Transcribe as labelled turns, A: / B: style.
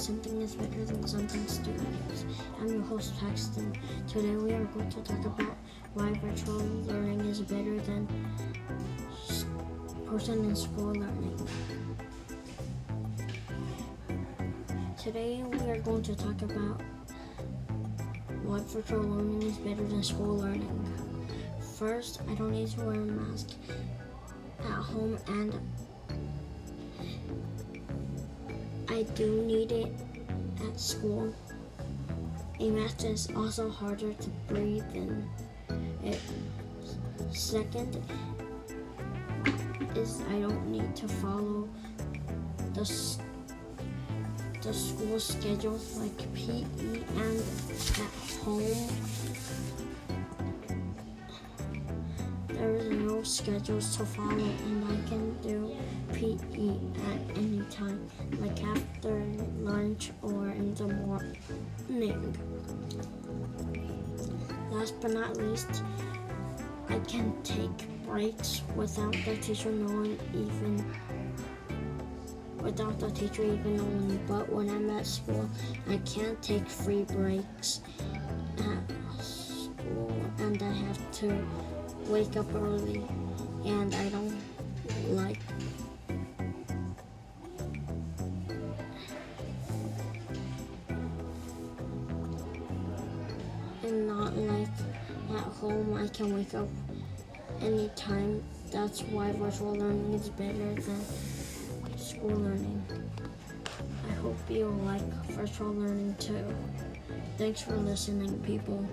A: something is better than something stupid is. I'm your host, Paxton. Today we are going to talk about why virtual learning is better than person in school learning. Today we are going to talk about why virtual learning is better than school learning. First, I don't need to wear a mask at home and I do need it at school. A mask is also harder to breathe in. It. Second is I don't need to follow the the school schedules like PE and at home. No schedules to follow and I can do PE at any time, like after lunch or in the morning. Last but not least, I can take breaks without the teacher knowing even without the teacher even knowing. But when I'm at school, I can't take free breaks at school and I have to wake up early and I don't like and not like at home I can wake up anytime. That's why virtual learning is better than school learning. I hope you like virtual learning too. Thanks for listening, people.